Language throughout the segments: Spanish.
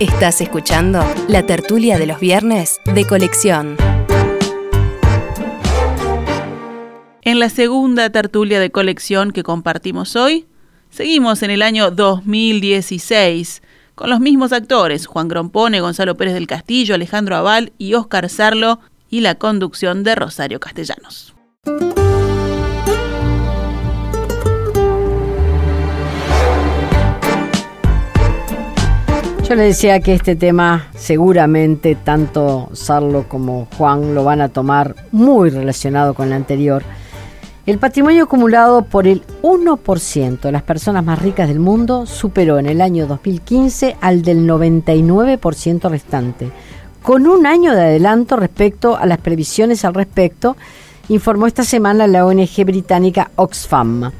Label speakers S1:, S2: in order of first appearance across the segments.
S1: Estás escuchando la tertulia de los viernes de colección.
S2: En la segunda tertulia de colección que compartimos hoy, seguimos en el año 2016 con los mismos actores, Juan Grompone, Gonzalo Pérez del Castillo, Alejandro Aval y Óscar Sarlo, y la conducción de Rosario Castellanos.
S3: Yo le decía que este tema seguramente tanto Sarlo como Juan lo van a tomar muy relacionado con el anterior. El patrimonio acumulado por el 1% de las personas más ricas del mundo superó en el año 2015 al del 99% restante, con un año de adelanto respecto a las previsiones al respecto, informó esta semana la ONG británica Oxfam.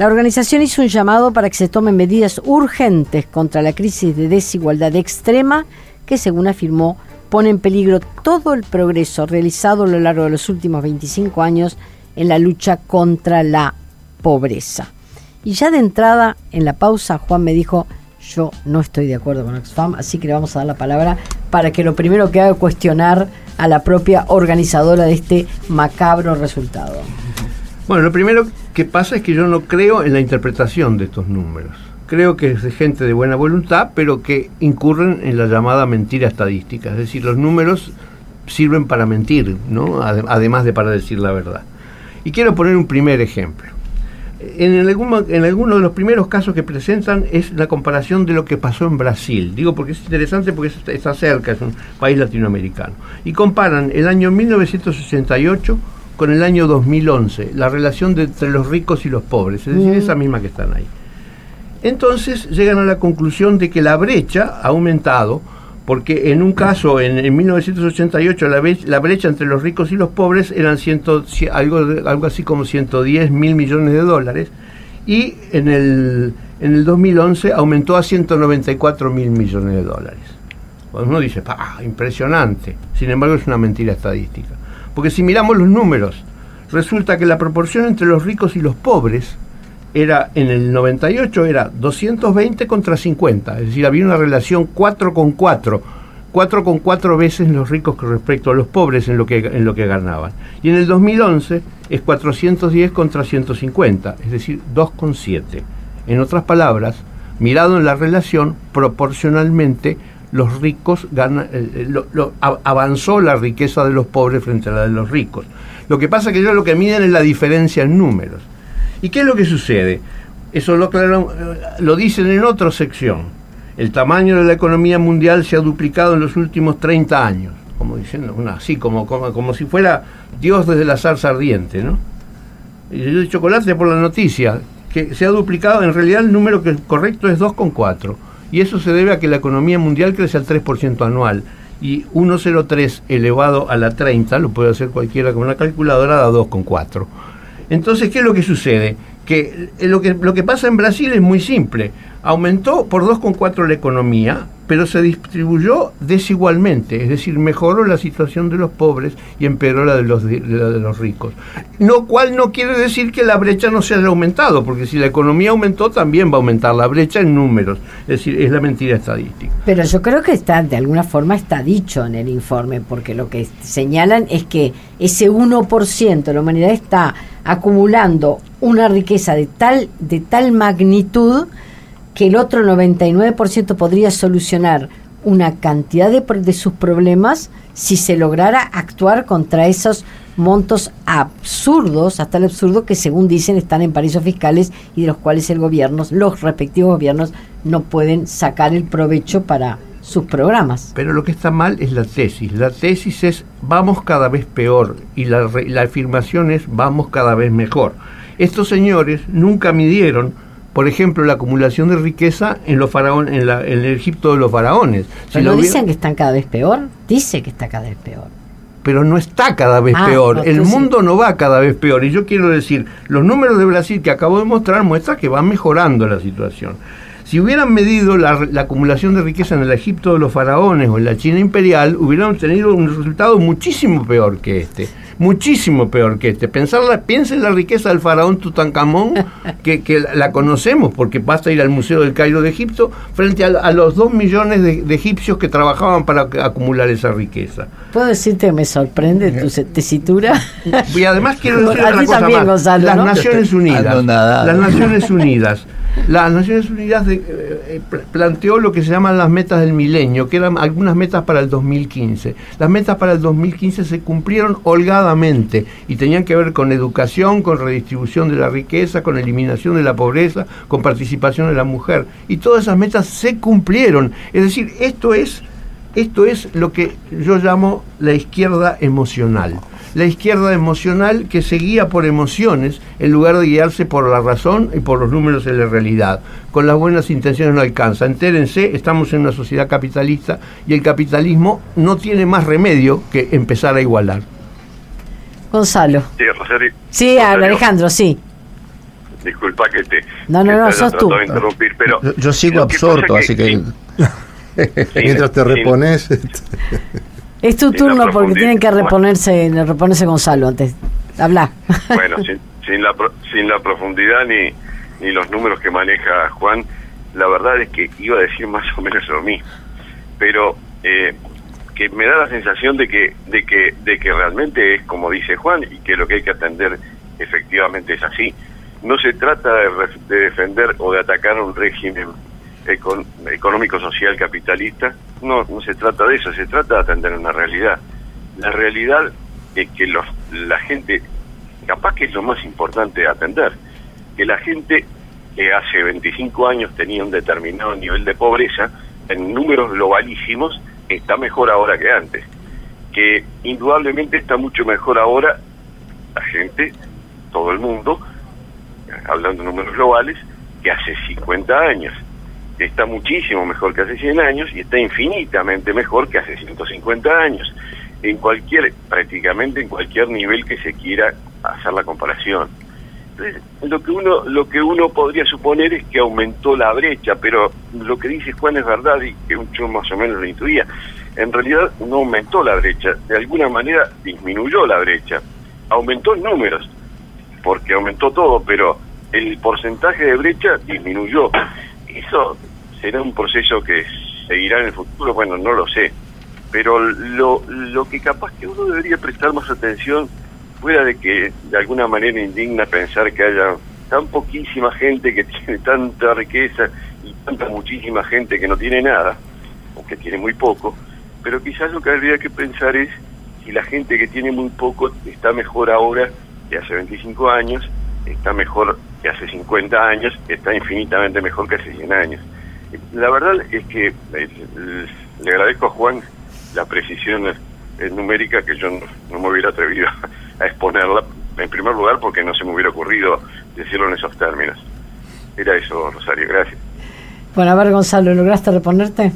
S3: La organización hizo un llamado para que se tomen medidas urgentes contra la crisis de desigualdad extrema que, según afirmó, pone en peligro todo el progreso realizado a lo largo de los últimos 25 años en la lucha contra la pobreza. Y ya de entrada, en la pausa, Juan me dijo, yo no estoy de acuerdo con Oxfam, así que le vamos a dar la palabra para que lo primero que haga es cuestionar a la propia organizadora de este macabro resultado.
S4: Bueno, lo primero que pasa es que yo no creo en la interpretación de estos números. Creo que es gente de buena voluntad, pero que incurren en la llamada mentira estadística. Es decir, los números sirven para mentir, ¿no? además de para decir la verdad. Y quiero poner un primer ejemplo. En, en alguno de los primeros casos que presentan es la comparación de lo que pasó en Brasil. Digo porque es interesante porque está cerca, es un país latinoamericano. Y comparan el año 1968 con el año 2011, la relación entre los ricos y los pobres, es decir, esa misma que están ahí. Entonces llegan a la conclusión de que la brecha ha aumentado, porque en un caso, en, 1988, la, la, brecha entre los ricos y los pobres eran ciento, algo, algo así como 110 mil millones de dólares, y en el, en el 2011 aumentó a 194 mil millones de dólares. uno dice, impresionante! Sin embargo, es una mentira estadística. Porque si miramos los números, resulta que la proporción entre los ricos y los pobres era en el 98 era 220 contra 50, es decir, había una relación 4 con 4, 4 con 4 veces los ricos con respecto a los pobres en lo que en lo que ganaban. Y en el 2011 es 410 contra 150, es decir, 2 con 7. En otras palabras, mirado en la relación proporcionalmente los ricos ganan, eh, eh, avanzó la riqueza de los pobres frente a la de los ricos. Lo que pasa es que ellos lo que miden es la diferencia en números. ¿Y qué es lo que sucede? Eso lo, eh, lo dicen en otra sección. El tamaño de la economía mundial se ha duplicado en los últimos 30 años, como diciendo, así como, como, como si fuera Dios desde la zarza ardiente, ¿no? Y yo de chocolate por la noticia, que se ha duplicado, en realidad el número que correcto es 2,4 y eso se debe a que la economía mundial crece al 3% anual y 1,03 elevado a la 30, lo puede hacer cualquiera con una calculadora, da 2,4. Entonces, ¿qué es lo que sucede? Que lo, que lo que pasa en Brasil es muy simple. Aumentó por 2,4 la economía, pero se distribuyó desigualmente, es decir, mejoró la situación de los pobres y empeoró la de los, de, los ricos. Lo cual no quiere decir que la brecha no se haya aumentado, porque si la economía aumentó, también va a aumentar la brecha en números, es decir, es la mentira estadística.
S3: Pero yo creo que está, de alguna forma está dicho en el informe, porque lo que señalan es que ese 1% de la humanidad está acumulando una riqueza de tal, de tal magnitud, que el otro 99% podría solucionar una cantidad de, sus problemas si se lograra actuar contra esos montos absurdos, hasta el absurdo que según dicen están en paraísos fiscales y de los cuales el gobierno, los respectivos gobiernos no pueden sacar el provecho para sus programas.
S4: Pero lo que está mal es la tesis. La tesis es vamos cada vez peor y la, la afirmación es vamos cada vez mejor. Estos señores nunca midieron por ejemplo, la acumulación de riqueza en los faraones, en, el Egipto de los faraones.
S3: Pero no dicen que están cada vez peor, dice que está cada vez peor.
S4: Pero no está cada vez ah, peor, el mundo no va cada vez peor. Y yo quiero decir, los números de Brasil que acabo de mostrar muestran que va mejorando la situación. Si hubieran medido la, la, acumulación de riqueza en el Egipto de los faraones o en la China imperial, hubieran tenido un resultado muchísimo peor que este. Muchísimo peor que este. Pensarla, piensa en la riqueza del faraón Tutankamón, que, que la conocemos, porque basta ir al Museo del Cairo de Egipto, frente a, los dos millones de, egipcios que trabajaban para acumular esa riqueza.
S3: ¿Puedo decirte que me sorprende tu tesitura?
S4: Y además quiero decir otra cosa más. las Naciones Unidas. Las Naciones Unidas las Naciones Unidas eh, eh, planteó lo que se llaman las metas del milenio, que eran algunas metas para el 2015. Las metas para el 2015 se cumplieron holgadamente y tenían que ver con educación, con redistribución de la riqueza, con eliminación de la pobreza, con participación de la mujer. Y todas esas metas se cumplieron. Es decir, esto es, esto es lo que yo llamo la izquierda emocional la izquierda emocional que se guía por emociones en lugar de guiarse por la razón y por los números de la realidad. Con las buenas intenciones no alcanza. Entérense, estamos en una sociedad capitalista y el capitalismo no tiene más remedio que empezar a igualar.
S3: Gonzalo.
S5: Sí, Rosario.
S3: Sí, Alejandro, sí.
S5: Disculpa que te.
S3: No, no, no, sos tú.
S6: pero yo, sigo absorto, así que. mientras te repones.
S3: Es tu turno porque tienen que reponerse, reponerse Gonzalo antes. Habla.
S5: Bueno, sin, la, sin la profundidad ni, ni los números que maneja Juan, la verdad es que iba a decir más o menos lo mismo. Pero eh, que me da la sensación de que, de que, de que realmente es como dice Juan y que lo que hay que atender efectivamente es así. No se trata de, de defender o de atacar un régimen económico-social capitalista, no, no se trata de eso, se trata de atender una realidad. La realidad es que los, la gente, capaz que es lo más importante de atender, que la gente que hace 25 años tenía un determinado nivel de pobreza, en números globalísimos, está mejor ahora que antes. Que indudablemente está mucho mejor ahora la gente, todo el mundo, hablando de números globales, que hace 50 años está muchísimo mejor que hace 100 años y está infinitamente mejor que hace 150 años, en cualquier, prácticamente en cualquier nivel que se quiera hacer la comparación. Entonces, lo que uno, lo que uno podría suponer es que aumentó la brecha, pero lo que dice Juan es verdad y que yo más o menos lo intuía. En realidad no aumentó la brecha, de alguna manera disminuyó la brecha, aumentó en números, porque aumentó todo, pero el porcentaje de brecha disminuyó. Eso será un proceso que seguirá en el futuro, bueno, no lo sé. Pero lo, lo que capaz que uno debería prestar más atención, fuera de que de alguna manera indigna pensar que haya tan poquísima gente que tiene tanta riqueza y tanta muchísima gente que no tiene nada, o que tiene muy poco, pero quizás lo que habría que pensar es si la gente que tiene muy poco está mejor ahora que hace 25 años, está mejor que hace 50 años, está infinitamente mejor que hace 100 años. La verdad es que eh, le agradezco a Juan la precisión eh, numérica que yo no, me hubiera atrevido a exponerla, en primer lugar porque no se me hubiera ocurrido decirlo en esos términos. Era eso, Rosario, gracias.
S3: Bueno, a ver, Gonzalo, ¿lograste reponerte?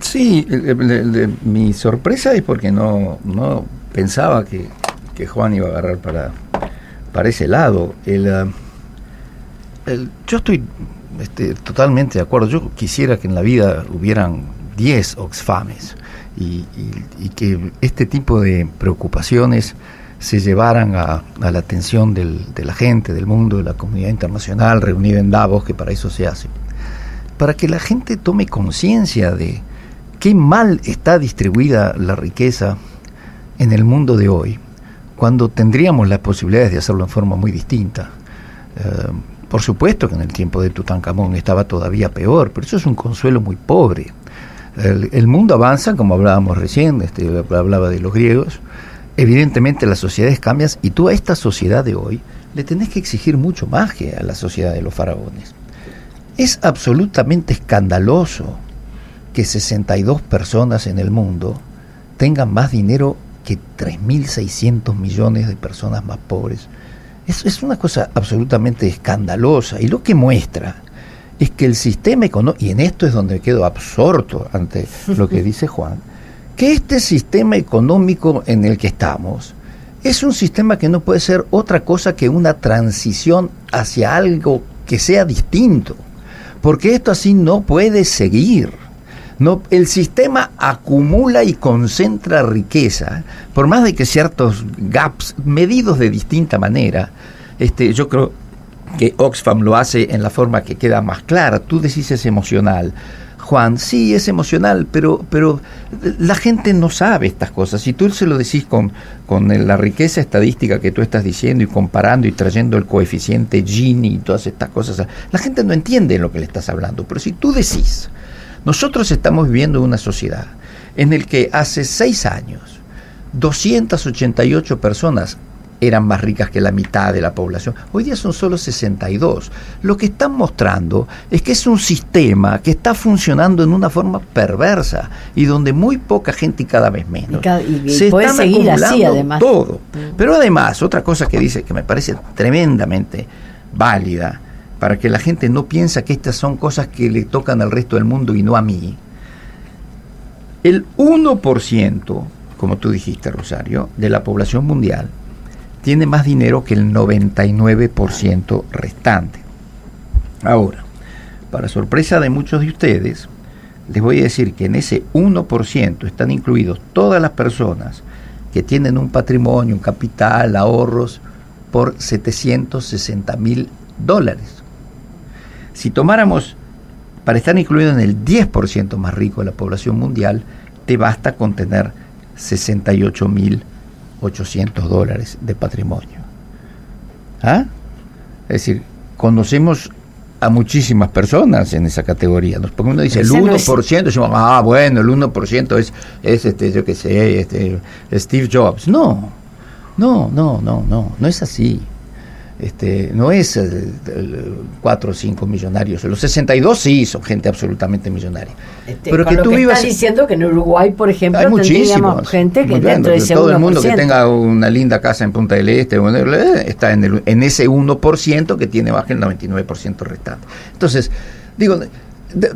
S6: Sí, mi sorpresa es porque no, no pensaba que, que Juan iba a agarrar para, para ese lado. El, el, yo estoy este, totalmente de acuerdo. Yo quisiera que en la vida hubieran 10 Oxfames y, que este tipo de preocupaciones se llevaran a, la atención de la gente, del mundo, de la comunidad internacional reunida en Davos, que para eso se hace. Para que la gente tome conciencia de qué mal está distribuida la riqueza en el mundo de hoy, cuando tendríamos las posibilidades de hacerlo en forma muy distinta. Eh, por supuesto que en el tiempo de Tutankamón estaba todavía peor, pero eso es un consuelo muy pobre. El, mundo avanza, como hablábamos recién, este, hablaba de los griegos, evidentemente las sociedades cambian y tú a esta sociedad de hoy le tenés que exigir mucho más que a la sociedad de los faraones. Es absolutamente escandaloso que 62 personas en el mundo tengan más dinero que 3.600 millones de personas más pobres es, una cosa absolutamente escandalosa y lo que muestra es que el sistema económico, y en esto es donde quedo absorto ante lo que dice Juan, que este sistema económico en el que estamos es un sistema que no puede ser otra cosa que una transición hacia algo que sea distinto, porque esto así no puede seguir. No, el sistema acumula y concentra riqueza, por más de que ciertos gaps, medidos de distinta manera, este, yo creo que Oxfam lo hace en la forma que queda más clara. Tú decís es emocional. Juan, sí, es emocional, pero, pero la gente no sabe estas cosas. Si tú se lo decís con, con la riqueza estadística que tú estás diciendo y comparando y trayendo el coeficiente Gini y todas estas cosas, la gente no entiende lo que le estás hablando. Pero si tú decís, nosotros estamos viviendo una sociedad en el que hace seis años 288 personas eran más ricas que la mitad de la población. Hoy día son solo 62. Lo que están mostrando es que es un sistema que está funcionando en una forma perversa y donde muy poca gente y cada vez menos
S3: se puede seguir así además.
S6: todo. Mm. Pero además, otra cosa que dice que me parece tremendamente válida para que la gente no piensa que estas son cosas que le tocan al resto del mundo y no a mí. El 1%, como tú dijiste, Rosario, de la población mundial tiene más dinero que el 99% restante. Ahora, para sorpresa de muchos de ustedes, les voy a decir que en ese 1% están incluidos todas las personas que tienen un patrimonio, un capital, ahorros por 760 mil dólares. Si tomáramos, para estar incluido en el 10% más rico de la población mundial, te basta con tener 68 mil 800 dólares de patrimonio. ¿Ah? Es decir, conocemos a muchísimas personas en esa categoría. Porque uno dice el 1%, decimos, ah, bueno, el 1% es, es este, yo qué sé, este, Steve Jobs. No, no, no, no, no, no es así este, no es cuatro o cinco millonarios. Los 62 sí son gente absolutamente millonaria.
S3: Este, pero que tú que vivas. diciendo que en Uruguay, por ejemplo,
S6: hay gente que dentro de ese Todo el mundo que tenga una linda casa en Punta del Este está en, el, en ese 1% que tiene más que el 99% restante. Entonces, digo,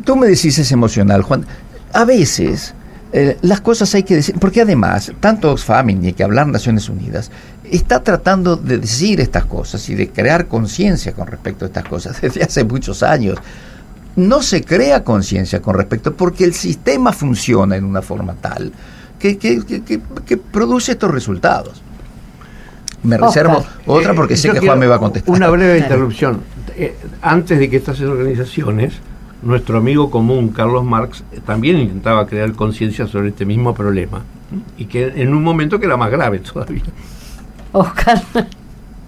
S6: tú me decís es emocional, Juan. A veces. Eh, las cosas hay que decir, porque además, tanto Oxfam y que hablar Naciones Unidas, está tratando de decir estas cosas y de crear conciencia con respecto a estas cosas desde hace muchos años. No se crea conciencia con respecto porque el sistema funciona en una forma tal que, que, produce estos resultados. Me reservo otra porque sé que Juan me va a contestar.
S4: Una breve interrupción. Eh, antes de que estas organizaciones, nuestro amigo común Carlos Marx también intentaba crear conciencia sobre este mismo problema y que en un momento que era más grave todavía.
S3: Oscar.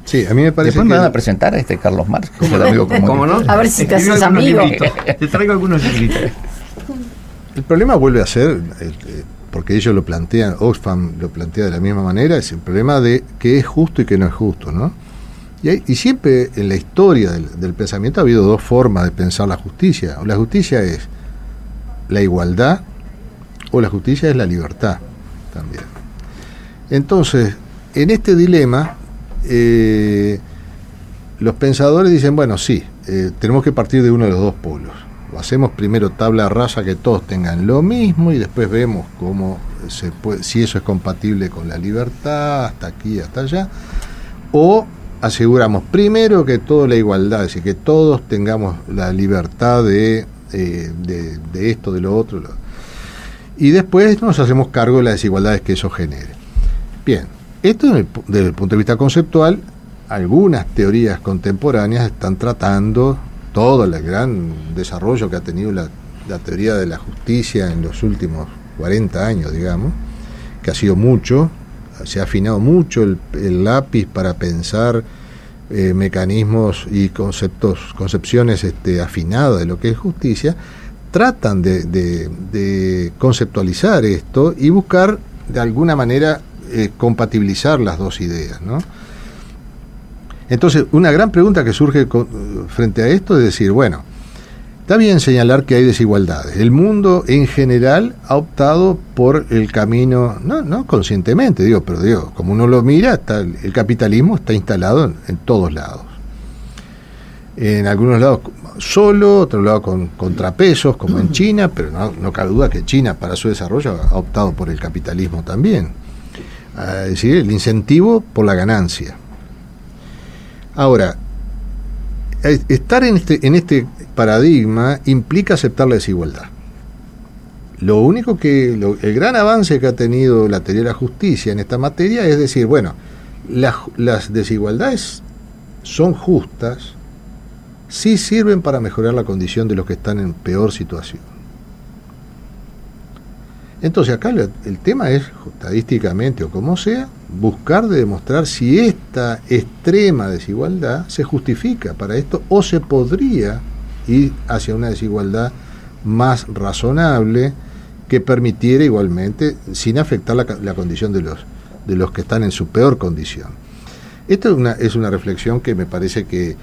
S6: Sí, a mí me parece Después me van a presentar a este Carlos Marx,
S3: que es el amigo ¿Cómo no? A ver si te haces amigo.
S4: Te traigo algunos libritos.
S7: El problema vuelve a ser, eh, porque ellos lo plantean, Oxfam lo plantea de la misma manera, es el problema de qué es justo y qué no es justo, ¿no? Y, siempre en la historia del, del, pensamiento ha habido dos formas de pensar la justicia. O la justicia es la igualdad o la justicia es la libertad también. Entonces, en este dilema, eh, los pensadores dicen, bueno, sí, eh, tenemos que partir de uno de los dos polos. Lo hacemos primero tabla rasa que todos tengan lo mismo y después vemos cómo se puede, si eso es compatible con la libertad, hasta aquí, hasta allá. O aseguramos primero que toda la igualdad, es decir, que todos tengamos la libertad de, eh, de esto, de lo otro. Y después nos hacemos cargo de las desigualdades que eso genere. Bien, esto desde el punto de vista conceptual, algunas teorías contemporáneas están tratando todo el gran desarrollo que ha tenido la, teoría de la justicia en los últimos 40 años, digamos, que ha sido mucho, se ha afinado mucho el, lápiz para pensar eh, mecanismos y conceptos, concepciones este, afinadas de lo que es justicia, tratan de conceptualizar esto y buscar de alguna manera eh, compatibilizar las dos ideas. ¿no? Entonces, una gran pregunta que surge frente a esto es decir, bueno, está bien señalar que hay desigualdades. El mundo en general ha optado por el camino, no, no conscientemente, digo, pero digo, como uno lo mira, está, el capitalismo está instalado en, todos lados. En algunos lados solo, otro lado con contrapesos, como en China, pero no, no cabe duda que China para su desarrollo ha optado por el capitalismo también es decir, el incentivo por la ganancia. Ahora, estar en este, en este paradigma implica aceptar la desigualdad. Lo único que, el gran avance que ha tenido la teoría justicia en esta materia es decir, bueno, las, las desigualdades son justas, sí sirven para mejorar la condición de los que están en peor situación. Entonces acá la- el tema es, estadísticamente o como sea, buscar de demostrar si esta extrema desigualdad se justifica para esto o se podría ir hacia una desigualdad más razonable que permitiera igualmente, sin afectar la, la condición de los, de los que están en su peor condición. Esto es una, es una reflexión que me parece que...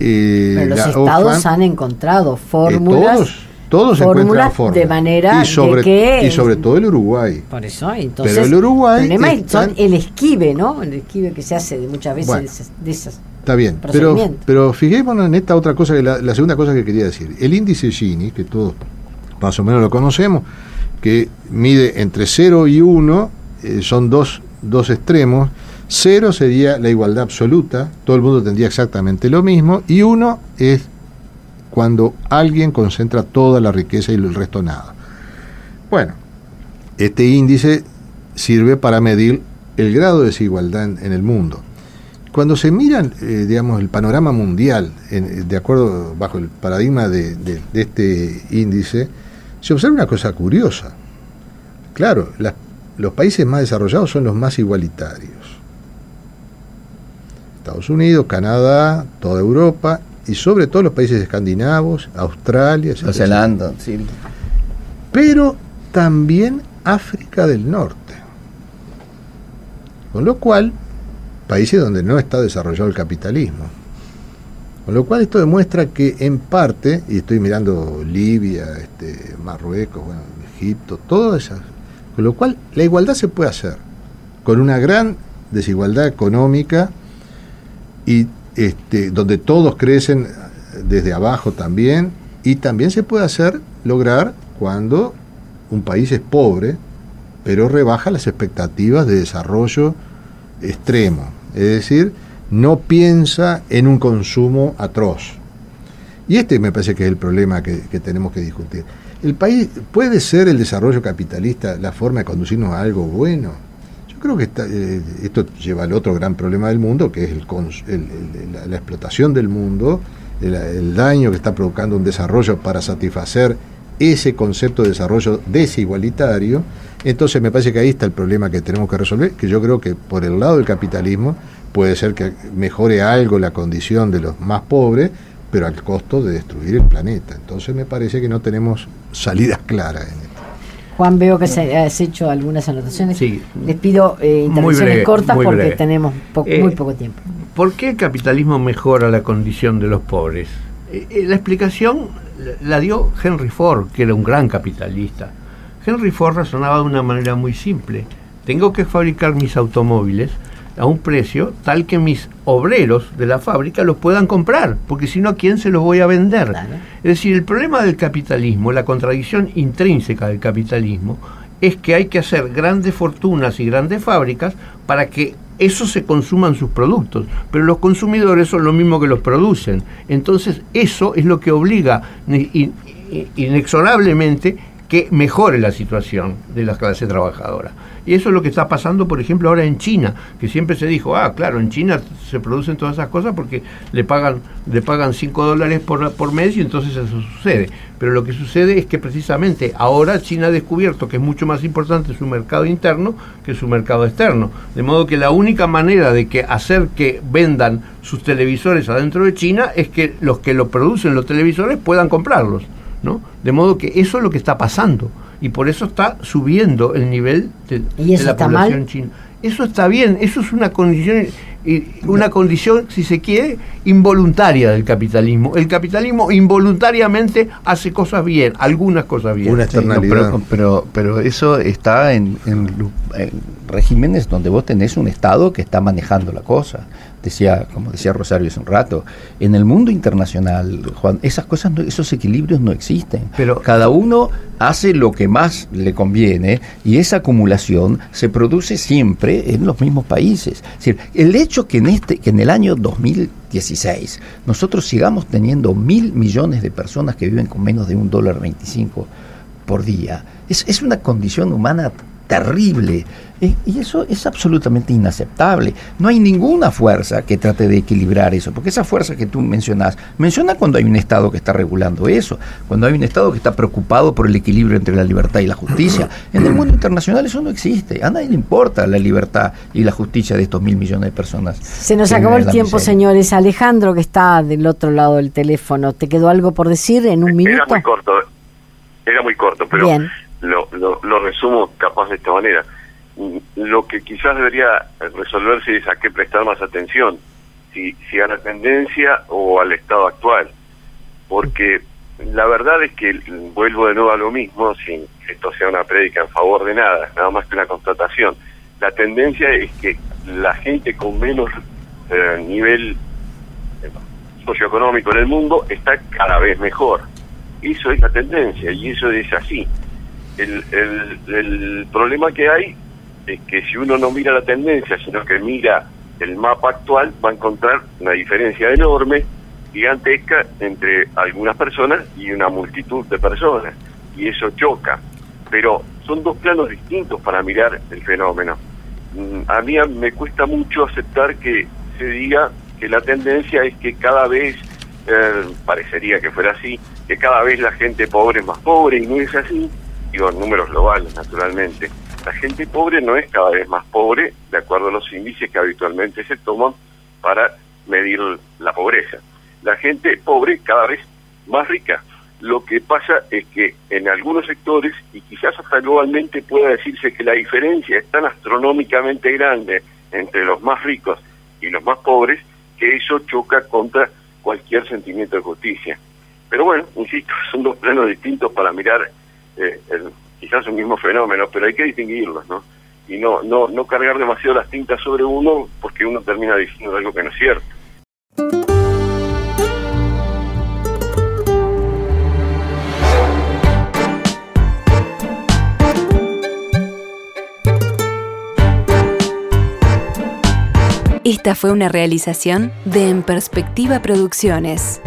S7: eh,
S3: Pero los estados han encontrado
S7: eh,
S3: fórmulas.
S7: Todos encuentran formas.
S3: de manera
S7: y sobre,
S3: de que
S7: y sobre todo el Uruguay.
S3: Por eso, entonces.
S7: Pero el Uruguay
S3: el problema es-
S7: están-
S3: son el esquive, ¿no? El esquive que se hace de muchas veces
S7: Bueno.
S3: de esas- de esas.
S7: Está bien, pero, pero fijémonos en esta otra cosa, que la, la segunda cosa que quería decir. El índice Gini, que todos más o menos lo conocemos, que mide entre 0 y 1, eh, son dos, dos extremos. 0 sería la igualdad absoluta, todo el mundo tendría exactamente lo mismo, y 1 es cuando alguien concentra toda la riqueza y el resto nada. Bueno, este índice sirve para medir el grado de desigualdad en, el mundo. Cuando se miran, eh, digamos, el panorama mundial, en- de acuerdo bajo el paradigma de, este índice, se observa una cosa curiosa. Claro, los países más desarrollados son los más igualitarios. Estados Unidos, Canadá, toda Europa y sobre todo los países escandinavos, Australia,
S6: Nueva Zelanda, sí.
S7: pero también África del Norte. Con lo cual, países donde no está desarrollado el capitalismo. Con lo cual esto demuestra que en parte, y estoy mirando Libia, este, Marruecos, bueno, Egipto, todas esas, con lo cual la igualdad se puede hacer, con una gran desigualdad económica y este, donde todos crecen desde abajo también, y también se puede hacer, lograr cuando un país es pobre, pero rebaja las expectativas de desarrollo extremo, es decir, no piensa en un consumo atroz. Y este me parece que es el problema que, que tenemos que discutir. ¿El país puede ser el desarrollo capitalista la forma de conducirnos a algo bueno? Yo creo que eh, esto lleva al otro gran problema del mundo, que es la, explotación del mundo, el, daño que está provocando un desarrollo para satisfacer ese concepto de desarrollo desigualitario. Entonces me parece que ahí está el problema que tenemos que resolver, que yo creo que por el lado del capitalismo puede ser que mejore algo la condición de los más pobres, pero al costo de destruir el planeta. Entonces me parece que no tenemos salidas claras en.
S3: Juan, veo que se, has hecho algunas anotaciones.
S4: Sí.
S3: Les pido eh, intervenciones
S4: breve,
S3: cortas porque
S4: breve.
S3: tenemos po-
S4: Eh,
S3: muy poco tiempo.
S4: ¿Por qué el capitalismo mejora la condición de los pobres? Eh, eh, la explicación la dio Henry Ford, que era un gran capitalista. Henry Ford razonaba de una manera muy simple. Tengo que fabricar mis automóviles a un precio tal que mis obreros de la fábrica los puedan comprar, porque si no, ¿a quién se los voy a vender?
S3: Claro.
S4: Es decir, el problema del capitalismo, la contradicción intrínseca del capitalismo, es que hay que hacer grandes fortunas y grandes fábricas para que eso se consuman sus productos, pero los consumidores son lo mismo que los producen. Entonces, eso es lo que obliga inexorablemente que mejore la situación de la clase trabajadora. Y eso es lo que está pasando, por ejemplo, ahora en China, que siempre se dijo, ah, claro, en China se producen todas esas cosas porque le pagan le pagan 5 dólares por, por mes y entonces eso sucede. Pero lo que sucede es que precisamente ahora China ha descubierto que es mucho más importante su mercado interno que su mercado externo. De modo que la única manera de que hacer que vendan sus televisores adentro de China es que los que lo producen los televisores puedan comprarlos. ¿No? De modo que eso es lo que está pasando y por eso está subiendo el nivel de,
S3: ¿Y eso
S4: de la
S3: está
S4: población
S3: mal?
S4: china. Eso está bien, eso es una condición, y una condición, si se quiere, involuntaria del capitalismo. El capitalismo involuntariamente hace cosas bien, algunas cosas bien.
S7: Una
S6: Sí, no,
S7: externalidad.
S6: pero, pero, pero eso está en, en en regímenes donde vos tenés un Estado que está manejando la cosa. Decía, como decía Rosario hace un rato, en el mundo internacional, Juan, esas cosas, no- esos equilibrios no existen.
S4: Pero-
S6: Cada uno hace lo que más le conviene y esa acumulación se produce siempre en los mismos países. Es decir, el hecho que en, este, que en el año 2016 nosotros sigamos teniendo mil millones de personas que viven con menos de un dólar 25 por día. Es, es una condición humana terrible. Y eso es absolutamente inaceptable. No hay ninguna fuerza que trate de equilibrar eso, porque esa fuerza que tú mencionas, menciona cuando hay un Estado que está regulando eso, cuando hay un Estado que está preocupado por el equilibrio entre la libertad y la justicia. En el mundo internacional eso no existe. A nadie le importa la libertad y la justicia de estos mil millones de personas.
S3: Se nos acabó el tiempo, señores. Alejandro, que está del otro lado del teléfono, ¿te quedó algo por decir en un minuto?
S5: Era muy corto, era muy corto, pero Lo, lo, lo resumo capaz de esta manera lo que quizás debería resolverse es a qué prestar más atención, si, si a la tendencia o al estado actual, porque la verdad es que vuelvo de nuevo a lo mismo, sin que esto sea una prédica en favor de nada, nada más que una constatación. La tendencia es que la gente con menos eh, nivel eh, socioeconómico en el mundo está cada vez mejor. Eso es la tendencia y eso es así. El, el, problema que hay es que si uno no mira la tendencia, sino que mira el mapa actual, va a encontrar una diferencia enorme, gigantesca, entre algunas personas y una multitud de personas. Y eso choca. Pero son dos planos distintos para mirar el fenómeno. Mm, a mí me cuesta mucho aceptar que se diga que la tendencia es que cada vez, eh, parecería que fuera así, que cada vez la gente pobre es más pobre y no es así, digo, en números globales, naturalmente la gente pobre no es cada vez más pobre de acuerdo a los índices que habitualmente se toman para medir la pobreza. La gente pobre cada vez más rica. Lo que pasa es que en algunos sectores, y quizás hasta globalmente pueda decirse que la diferencia es tan astronómicamente grande entre los más ricos y los más pobres, que eso choca contra cualquier sentimiento de justicia. Pero bueno, insisto, son dos planos distintos para mirar eh, quizás un mismo fenómeno, pero hay que distinguirlos, ¿no? Y no, no, no cargar demasiado las tintas sobre uno porque uno termina diciendo algo que no es cierto.
S1: Esta fue una realización de En Perspectiva Producciones.